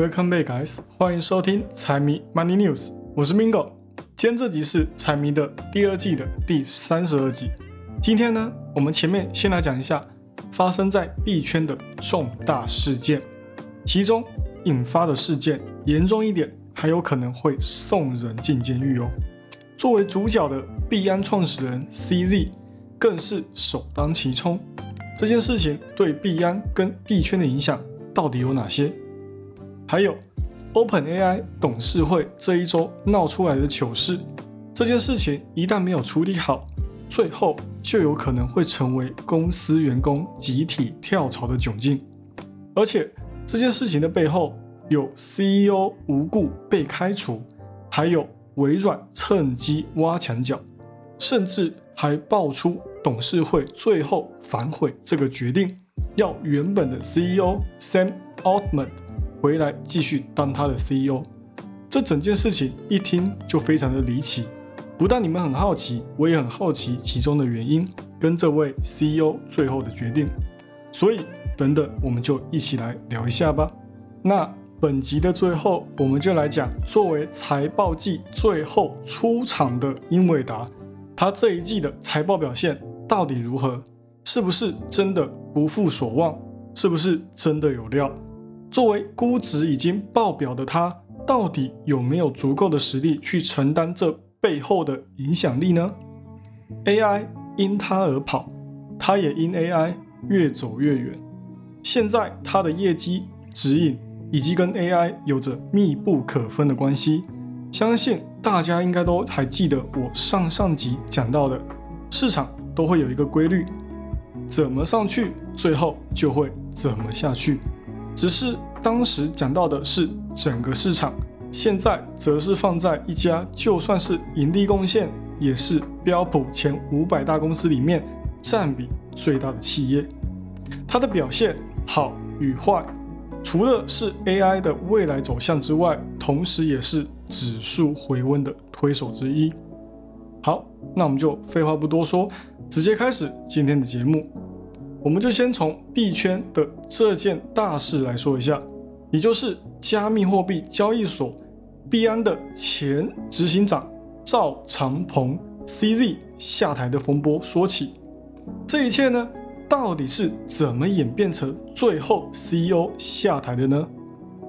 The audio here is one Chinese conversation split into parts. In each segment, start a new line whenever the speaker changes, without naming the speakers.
Welcome back, guys！欢迎收听财迷 Money News，我是 Mingo。今天这集是财迷的第二季的第三十二集。今天呢，我们前面先来讲一下发生在币圈的重大事件，其中引发的事件严重一点，还有可能会送人进监狱哦。作为主角的币安创始人 CZ 更是首当其冲。这件事情对币安跟币圈的影响到底有哪些？还有 OpenAI 董事会这一周闹出来的糗事，这件事情一旦没有处理好，最后就有可能会成为公司员工集体跳槽的窘境。而且这件事情的背后有 CEO 无故被开除，还有微软趁机挖墙脚，甚至还爆出。董事会最后反悔这个决定，要原本的 CEO Sam Altman 回来继续当他的 CEO。这整件事情一听就非常的离奇，不但你们很好奇，我也很好奇其中的原因跟这位 CEO 最后的决定。所以等等，我们就一起来聊一下吧。那本集的最后，我们就来讲作为财报季最后出场的英伟达，它这一季的财报表现。到底如何？是不是真的不负所望？是不是真的有料？作为估值已经爆表的他，到底有没有足够的实力去承担这背后的影响力呢？AI 因他而跑，他也因 AI 越走越远。现在他的业绩指引以及跟 AI 有着密不可分的关系。相信大家应该都还记得我上上集讲到的市场。都会有一个规律，怎么上去，最后就会怎么下去。只是当时讲到的是整个市场，现在则是放在一家就算是盈利贡献也是标普前五百大公司里面占比最大的企业，它的表现好与坏，除了是 AI 的未来走向之外，同时也是指数回温的推手之一。好，那我们就废话不多说。直接开始今天的节目，我们就先从币圈的这件大事来说一下，也就是加密货币交易所币安的前执行长赵长鹏 CZ 下台的风波说起。这一切呢，到底是怎么演变成最后 CEO 下台的呢？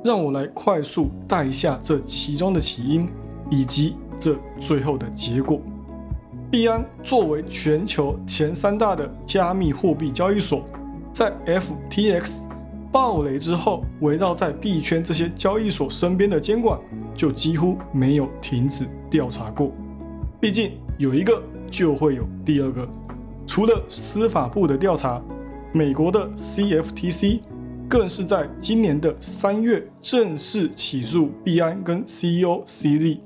让我来快速带一下这其中的起因，以及这最后的结果。币安作为全球前三大的加密货币交易所，在 FTX 暴雷之后，围绕在币圈这些交易所身边的监管就几乎没有停止调查过。毕竟有一个就会有第二个。除了司法部的调查，美国的 CFTC 更是在今年的三月正式起诉币安跟 CEO CZ。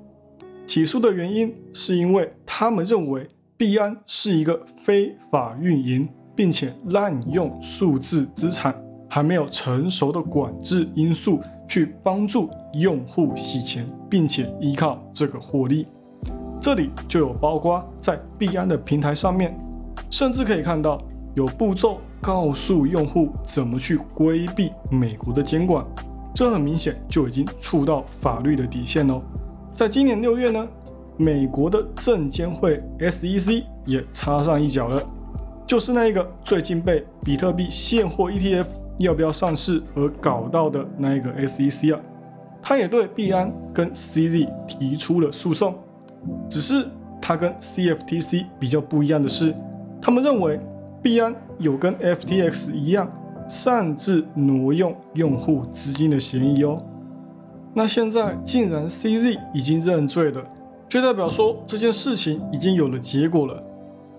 起诉的原因是因为他们认为币安是一个非法运营，并且滥用数字资产还没有成熟的管制因素去帮助用户洗钱，并且依靠这个获利。这里就有包括在币安的平台上面，甚至可以看到有步骤告诉用户怎么去规避美国的监管，这很明显就已经触到法律的底线哦。在今年六月呢，美国的证监会 SEC 也插上一脚了，就是那一个最近被比特币现货 ETF 要不要上市而搞到的那一个 SEC 啊，他也对币安跟 CZ 提出了诉讼。只是他跟 CFTC 比较不一样的是，他们认为币安有跟 FTX 一样擅自挪用用户资金的嫌疑哦。那现在竟然 CZ 已经认罪了，就代表说这件事情已经有了结果了。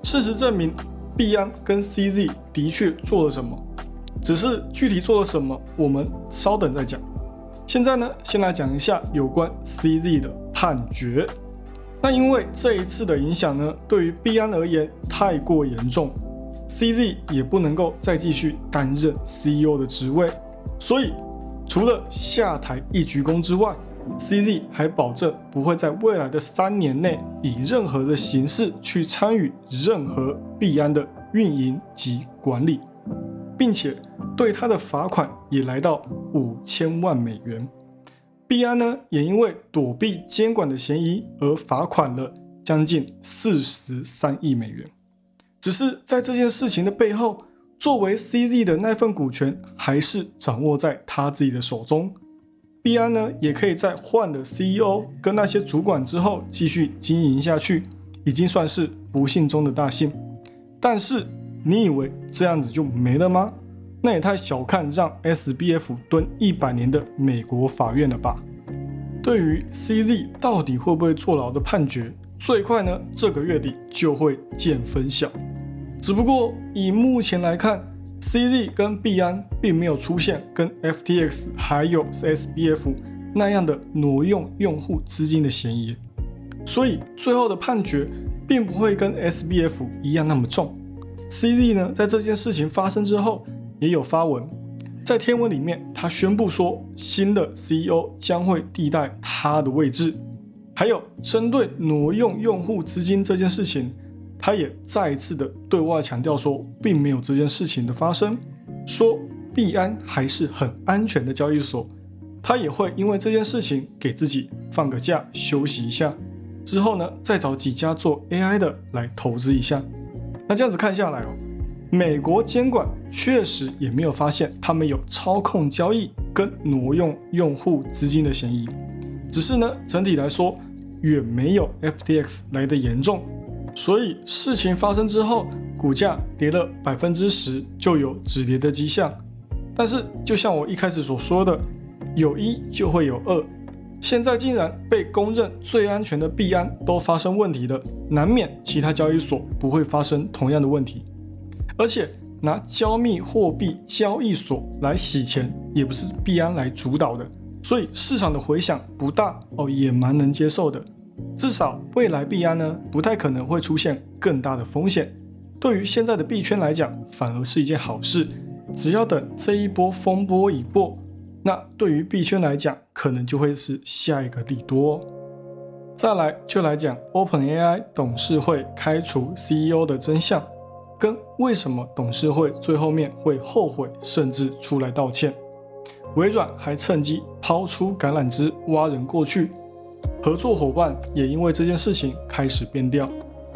事实证明，币安跟 CZ 的确做了什么，只是具体做了什么，我们稍等再讲。现在呢，先来讲一下有关 CZ 的判决。那因为这一次的影响呢，对于币安而言太过严重，CZ 也不能够再继续担任 CEO 的职位，所以。除了下台一鞠躬之外，CZ 还保证不会在未来的三年内以任何的形式去参与任何币安的运营及管理，并且对他的罚款也来到五千万美元。币安呢也因为躲避监管的嫌疑而罚款了将近四十三亿美元。只是在这件事情的背后，作为 CZ 的那份股权还是掌握在他自己的手中。币安呢也可以在换了 CEO 跟那些主管之后继续经营下去，已经算是不幸中的大幸。但是你以为这样子就没了吗？那也太小看让 SBF 蹲一百年的美国法院了吧？对于 CZ 到底会不会坐牢的判决，最快呢这个月底就会见分晓。只不过以目前来看，CZ 跟币安并没有出现跟 FTX 还有 SBF 那样的挪用用户资金的嫌疑，所以最后的判决并不会跟 SBF 一样那么重。CZ 呢在这件事情发生之后。也有发文，在天文里面，他宣布说，新的 CEO 将会替代他的位置。还有针对挪用用户资金这件事情，他也再一次的对外强调说，并没有这件事情的发生，说币安还是很安全的交易所。他也会因为这件事情给自己放个假休息一下，之后呢，再找几家做 AI 的来投资一下。那这样子看下来哦。美国监管确实也没有发现他们有操控交易跟挪用用户资金的嫌疑，只是呢，整体来说远没有 FTX 来的严重，所以事情发生之后，股价跌了百分之十就有止跌的迹象。但是就像我一开始所说的，有一就会有二，现在竟然被公认最安全的币安都发生问题了，难免其他交易所不会发生同样的问题。而且拿加密货币交易所来洗钱，也不是币安来主导的，所以市场的回响不大哦，也蛮能接受的。至少未来币安呢，不太可能会出现更大的风险。对于现在的币圈来讲，反而是一件好事。只要等这一波风波已过，那对于币圈来讲，可能就会是下一个利多。再来就来讲 OpenAI 董事会开除 CEO 的真相。跟为什么董事会最后面会后悔，甚至出来道歉？微软还趁机抛出橄榄枝挖人过去，合作伙伴也因为这件事情开始变调。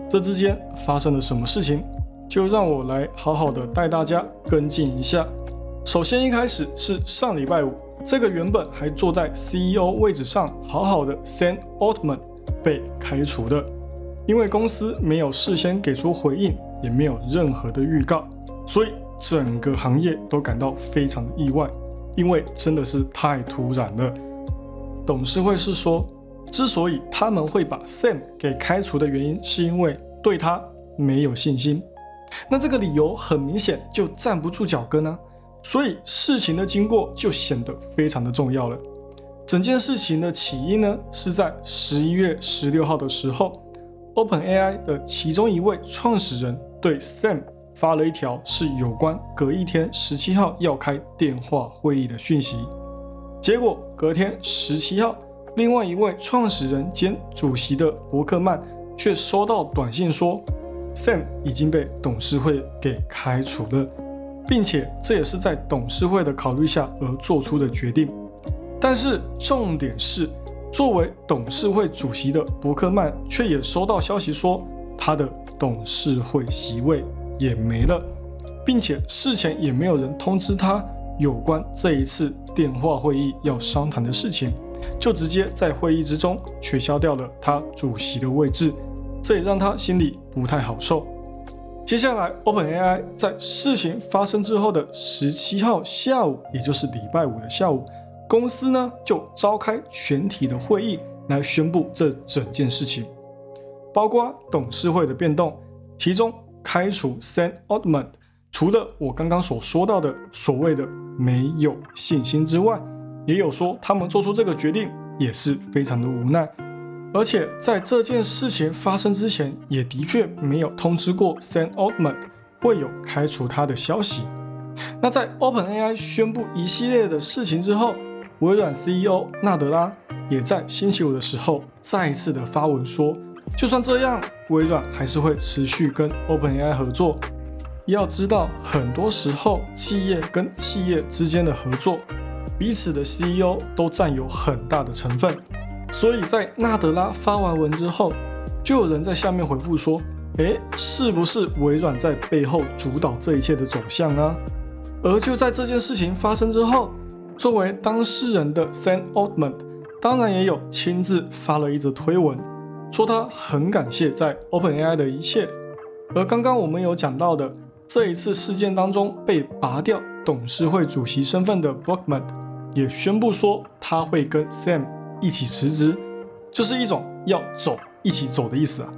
这之间发生了什么事情？就让我来好好的带大家跟进一下。首先一开始是上礼拜五，这个原本还坐在 CEO 位置上好好的 Sam Altman 被开除的，因为公司没有事先给出回应。也没有任何的预告，所以整个行业都感到非常的意外，因为真的是太突然了。董事会是说，之所以他们会把 Sam 给开除的原因，是因为对他没有信心。那这个理由很明显就站不住脚跟啊，所以事情的经过就显得非常的重要了。整件事情的起因呢，是在十一月十六号的时候，OpenAI 的其中一位创始人。对 Sam 发了一条是有关隔一天十七号要开电话会议的讯息，结果隔天十七号，另外一位创始人兼主席的伯克曼却收到短信说，Sam 已经被董事会给开除了，并且这也是在董事会的考虑下而做出的决定。但是重点是，作为董事会主席的伯克曼却也收到消息说他的。董事会席位也没了，并且事前也没有人通知他有关这一次电话会议要商谈的事情，就直接在会议之中取消掉了他主席的位置，这也让他心里不太好受。接下来，OpenAI 在事情发生之后的十七号下午，也就是礼拜五的下午，公司呢就召开全体的会议来宣布这整件事情。包括董事会的变动，其中开除 Sam Altman，除了我刚刚所说到的所谓的没有信心之外，也有说他们做出这个决定也是非常的无奈，而且在这件事情发生之前，也的确没有通知过 Sam Altman 会有开除他的消息。那在 OpenAI 宣布一系列的事情之后，微软 CEO 纳德拉也在星期五的时候再一次的发文说。就算这样，微软还是会持续跟 OpenAI 合作。要知道，很多时候企业跟企业之间的合作，彼此的 CEO 都占有很大的成分，所以在纳德拉发完文之后，就有人在下面回复说：“诶，是不是微软在背后主导这一切的走向啊？”而就在这件事情发生之后，作为当事人的 Sam Altman 当然也有亲自发了一则推文，说他很感谢在 OpenAI 的一切。而刚刚我们有讲到的这一次事件当中被拔掉董事会主席身份的 Brockman，也宣布说他会跟 Sam 一起辞职，就是一种要走一起走的意思啊，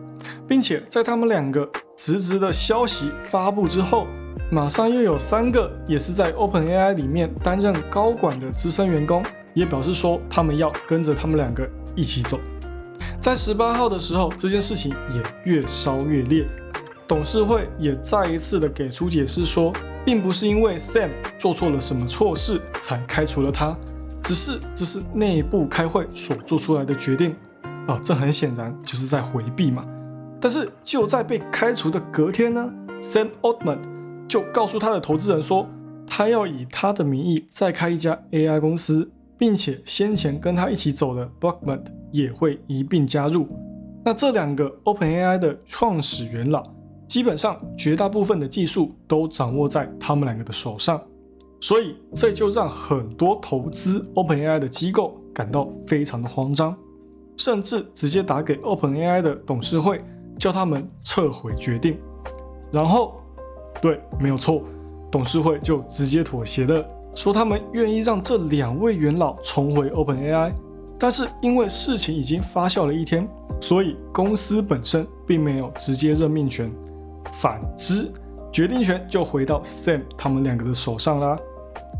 并且在他们两个辞职的消息发布之后，马上又有三个也是在 OpenAI 里面担任高管的资深员工，也表示说他们要跟着他们两个一起走。在十八号的时候，这件事情也越烧越烈。董事会也再一次的给出解释说，并不是因为 Sam 做错了什么错事才开除了他，只是这是内部开会所做出来的决定啊，这很显然就是在回避嘛。但是就在被开除的隔天呢，Sam Altman 就告诉他的投资人说，他要以他的名义再开一家 AI 公司，并且先前跟他一起走的 Brockman 也会一并加入。那这两个 OpenAI 的创始元老。基本上绝大部分的技术都掌握在他们两个的手上，所以这就让很多投资 OpenAI 的机构感到非常的慌张，甚至直接打给 OpenAI 的董事会，叫他们撤回决定。然后，对，没有错，董事会就直接妥协了，说他们愿意让这两位元老重回 OpenAI，但是因为事情已经发酵了一天，所以公司本身并没有直接任命权。反之，决定权就回到 Sam 他们两个的手上啦。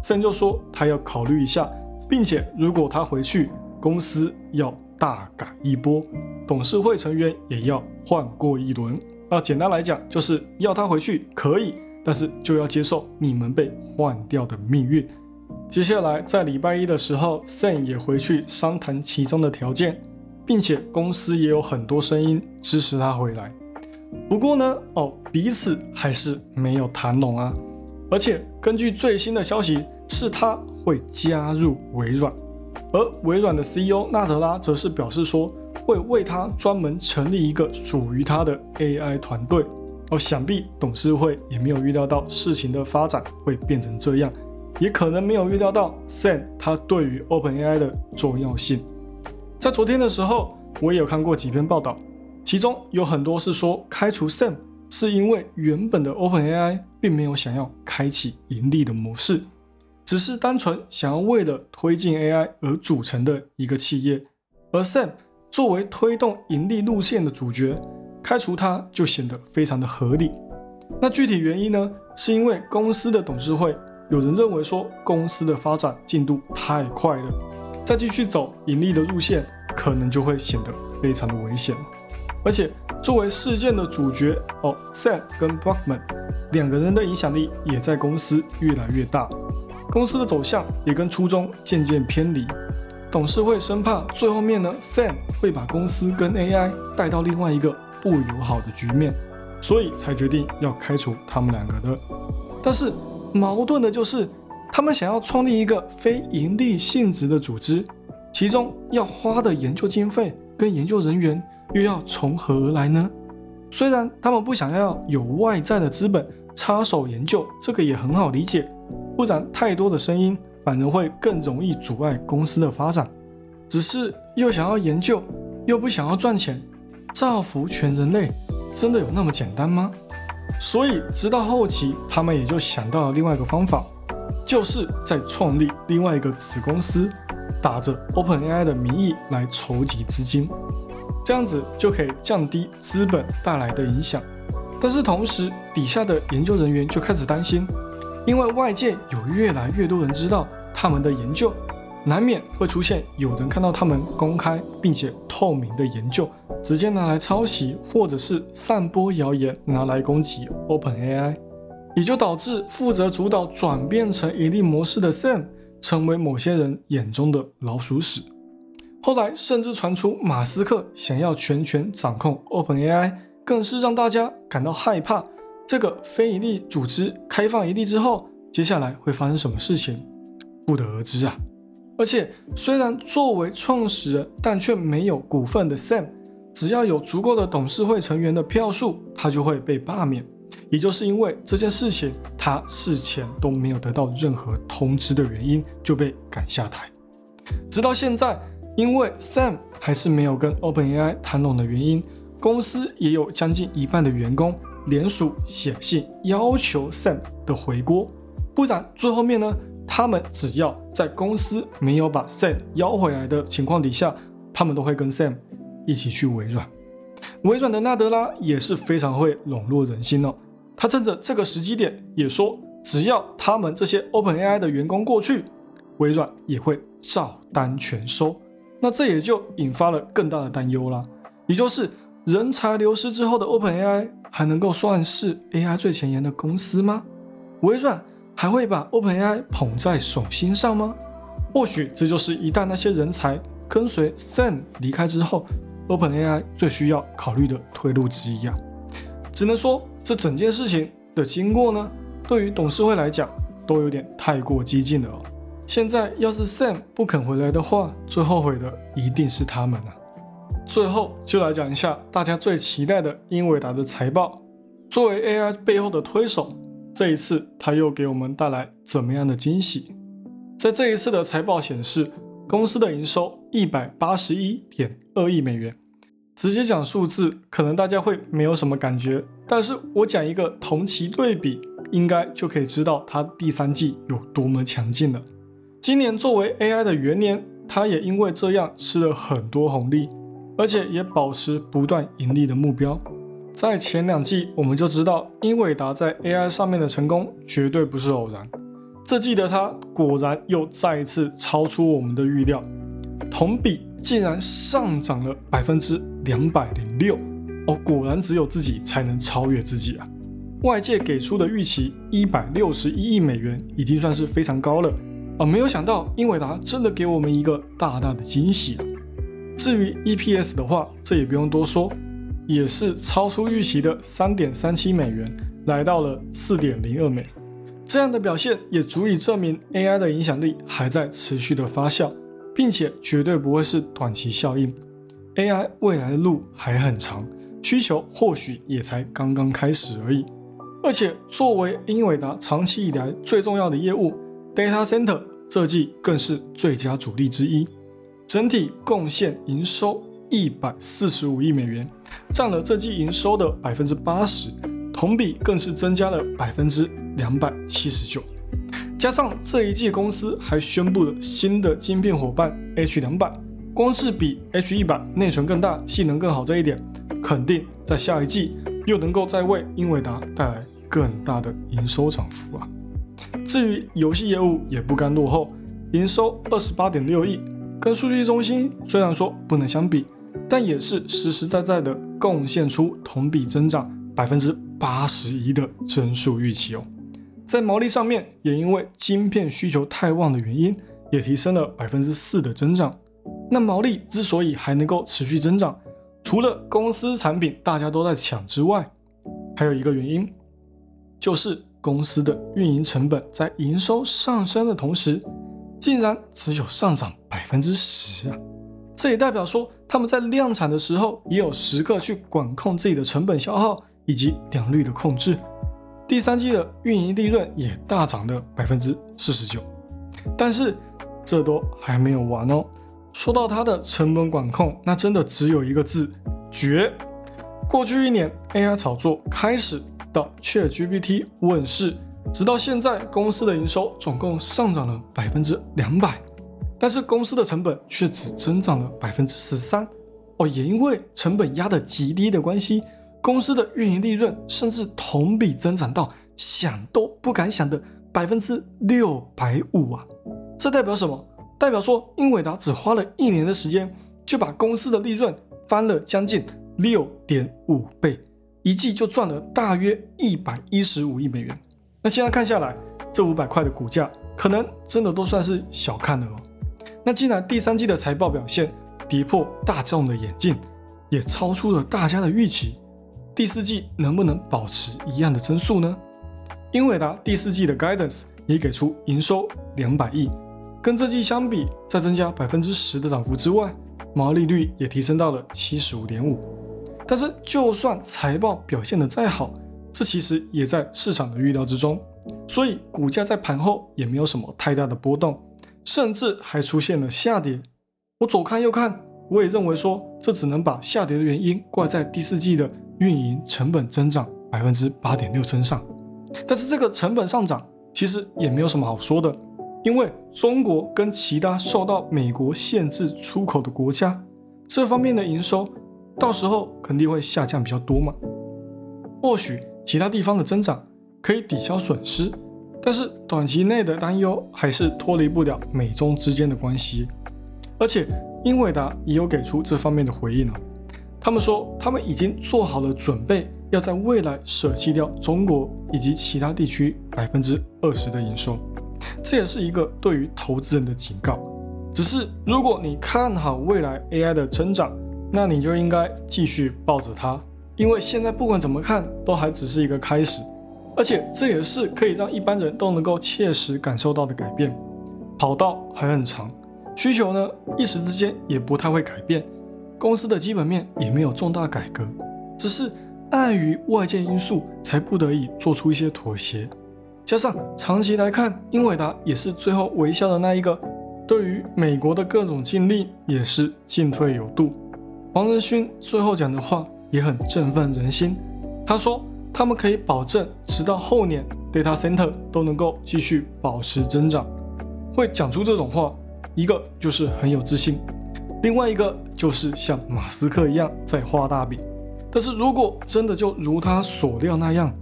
Sam 就说他要考虑一下，并且如果他回去，公司要大改一波，董事会成员也要换过一轮。那简单来讲，就是要他回去可以，但是就要接受你们被换掉的命运。接下来在礼拜一的时候，Sam 也回去商谈其中的条件，并且公司也有很多声音支持他回来。不过呢，哦，彼此还是没有谈拢啊。而且根据最新的消息，是他会加入微软，而微软的 CEO 纳德拉则是表示说，会为他专门成立一个属于他的 AI 团队。哦，想必董事会也没有预料到事情的发展会变成这样，也可能没有预料到 Sam 他对于 OpenAI 的重要性。在昨天的时候，我也有看过几篇报道。其中有很多是说开除 Sam 是因为原本的 OpenAI 并没有想要开启盈利的模式，只是单纯想要为了推进 AI 而组成的一个企业。而 Sam 作为推动盈利路线的主角，开除他就显得非常的合理。那具体原因呢？是因为公司的董事会有人认为说公司的发展进度太快了，再继续走盈利的路线，可能就会显得非常的危险。而且作为事件的主角哦，Sam 跟 Brockman 两个人的影响力也在公司越来越大，公司的走向也跟初衷渐渐偏离。董事会生怕最后面呢，Sam 会把公司跟 AI 带到另外一个不友好的局面，所以才决定要开除他们两个的。但是矛盾的就是，他们想要创立一个非盈利性质的组织，其中要花的研究经费跟研究人员。又要从何而来呢？虽然他们不想要有外在的资本插手研究，这个也很好理解。不然太多的声音反而会更容易阻碍公司的发展。只是又想要研究，又不想要赚钱，造福全人类，真的有那么简单吗？所以直到后期，他们也就想到了另外一个方法，就是在创立另外一个子公司，打着 OpenAI 的名义来筹集资金。这样子就可以降低资本带来的影响，但是同时底下的研究人员就开始担心，因为外界有越来越多人知道他们的研究，难免会出现有人看到他们公开并且透明的研究，直接拿来抄袭或者是散播谣言，拿来攻击 OpenAI，也就导致负责主导转变成盈利模式的 Sam 成为某些人眼中的老鼠屎。后来甚至传出马斯克想要全权掌控 OpenAI，更是让大家感到害怕。这个非营利组织开放盈利之后，接下来会发生什么事情，不得而知啊。而且虽然作为创始人，但却没有股份的 Sam，只要有足够的董事会成员的票数，他就会被罢免。也就是因为这件事情，他事前都没有得到任何通知的原因，就被赶下台。直到现在，因为 Sam 还是没有跟 OpenAI 谈拢的原因，公司也有将近一半的员工联署写信要求 Sam 的回国。不然，最后面呢，他们只要在公司没有把 Sam 邀回来的情况底下，他们都会跟 Sam 一起去微软。微软的纳德拉也是非常会笼络人心哦。他趁着这个时机点也说，只要他们这些 OpenAI 的员工过去，微软也会照单全收。那这也就引发了更大的担忧啦，也就是人才流失之后的 OpenAI 还能够算是 AI 最前沿的公司吗？微软还会把 OpenAI 捧在手心上吗？或许这就是一旦那些人才跟随 Sam 离开之后。OpenAI 最需要考虑的退路之一啊，只能说这整件事情的经过呢，对于董事会来讲都有点太过激进了。现在要是 Sam 不肯回来的话，最后悔的一定是他们啊。最后就来讲一下大家最期待的英伟达的财报。作为 AI 背后的推手，这一次他又给我们带来怎么样的惊喜？在这一次的财报显示。公司的营收一百八十一点二亿美元，直接讲数字，可能大家会没有什么感觉，但是我讲一个同期对比，应该就可以知道它第三季有多么强劲了。今年作为 AI 的元年，它也因为这样吃了很多红利，而且也保持不断盈利的目标。在前两季，我们就知道英伟达在 AI 上面的成功绝对不是偶然。这季的它果然又再一次超出我们的预料，同比竟然上涨了百分之两百零六哦！果然只有自己才能超越自己啊！外界给出的预期一百六十一亿美元已经算是非常高了啊！没有想到英伟达真的给我们一个大大的惊喜啊！至于 EPS 的话，这也不用多说，也是超出预期的三点三七美元，来到了四点零二美。这样的表现也足以证明 AI 的影响力还在持续的发酵，并且绝对不会是短期效应。AI 未来的路还很长，需求或许也才刚刚开始而已。而且作为英伟达长期以来最重要的业务，Data Center 这季更是最佳主力之一，整体贡献营收一百四十五亿美元，占了这季营收的百分之八十，同比更是增加了百分之。两百七十九，加上这一季公司还宣布了新的晶片伙伴 H 两百，光是比 H 一百内存更大、性能更好这一点，肯定在下一季又能够再为英伟达带来更大的营收涨幅啊。至于游戏业务也不甘落后，营收二十八点六亿，跟数据中心虽然说不能相比，但也是实实在在的贡献出同比增长百分之八十一的增速预期哦。在毛利上面，也因为晶片需求太旺的原因，也提升了百分之四的增长。那毛利之所以还能够持续增长，除了公司产品大家都在抢之外，还有一个原因，就是公司的运营成本在营收上升的同时，竟然只有上涨百分之十啊！这也代表说，他们在量产的时候，也有时刻去管控自己的成本消耗以及良率的控制。第三季的运营利润也大涨了百分之四十九，但是这都还没有完哦。说到它的成本管控，那真的只有一个字：绝。过去一年，AI 炒作开始到 ChatGPT 问世，直到现在，公司的营收总共上涨了百分之两百，但是公司的成本却只增长了百分之十三。哦，也因为成本压得极低的关系。公司的运营利润甚至同比增长到想都不敢想的百分之六百五啊！这代表什么？代表说英伟达只花了一年的时间，就把公司的利润翻了将近六点五倍，一季就赚了大约一百一十五亿美元。那现在看下来，这五百块的股价可能真的都算是小看了哦。那既然第三季的财报表现跌破大众的眼镜，也超出了大家的预期。第四季能不能保持一样的增速呢？英伟达第四季的 guidance 也给出营收两百亿，跟这季相比，再增加百分之十的涨幅之外，毛利率也提升到了七十五点五。但是，就算财报表现的再好，这其实也在市场的预料之中，所以股价在盘后也没有什么太大的波动，甚至还出现了下跌。我左看右看，我也认为说，这只能把下跌的原因怪在第四季的运营成本增长百分之八点六身上。但是这个成本上涨其实也没有什么好说的，因为中国跟其他受到美国限制出口的国家，这方面的营收到时候肯定会下降比较多嘛。或许其他地方的增长可以抵消损失，但是短期内的担忧还是脱离不了美中之间的关系。而且英伟达也有给出这方面的回应了，他们说他们已经做好了准备。要在未来舍弃掉中国以及其他地区百分之二十的营收，这也是一个对于投资人的警告。只是如果你看好未来 AI 的增长，那你就应该继续抱着它，因为现在不管怎么看都还只是一个开始，而且这也是可以让一般人都能够切实感受到的改变。跑道还很长，需求呢一时之间也不太会改变，公司的基本面也没有重大改革，只是。碍于外界因素，才不得已做出一些妥协。加上长期来看，英伟达也是最后微笑的那一个，对于美国的各种禁令也是进退有度。黄仁勋最后讲的话也很振奋人心。他说，他们可以保证，直到后年 data center 都能够继续保持增长。会讲出这种话，一个就是很有自信，另外一个就是像马斯克一样在画大饼。但是如果真的就如他所料那样，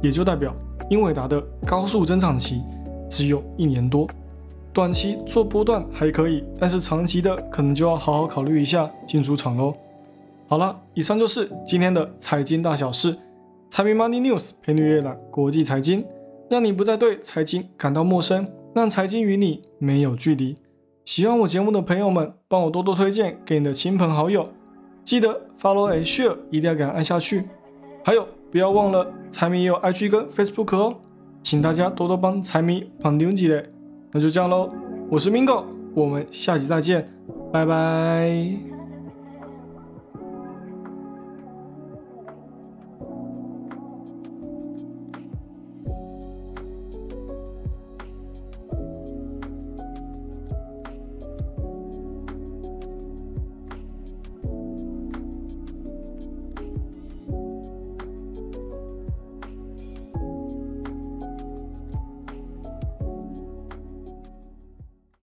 也就代表英伟达的高速增长期只有一年多，短期做波段还可以，但是长期的可能就要好好考虑一下进出场喽。好了，以上就是今天的财经大小事，财迷 Money News 陪你阅览国际财经，让你不再对财经感到陌生，让财经与你没有距离。喜欢我节目的朋友们，帮我多多推荐给你的亲朋好友。记得 follow and share，一定要给它按下去。还有，不要忘了财迷也有 IG 跟 Facebook 哦，请大家多多帮财迷绑定起来。那就这样喽，我是 Mingo，我们下期再见，拜拜。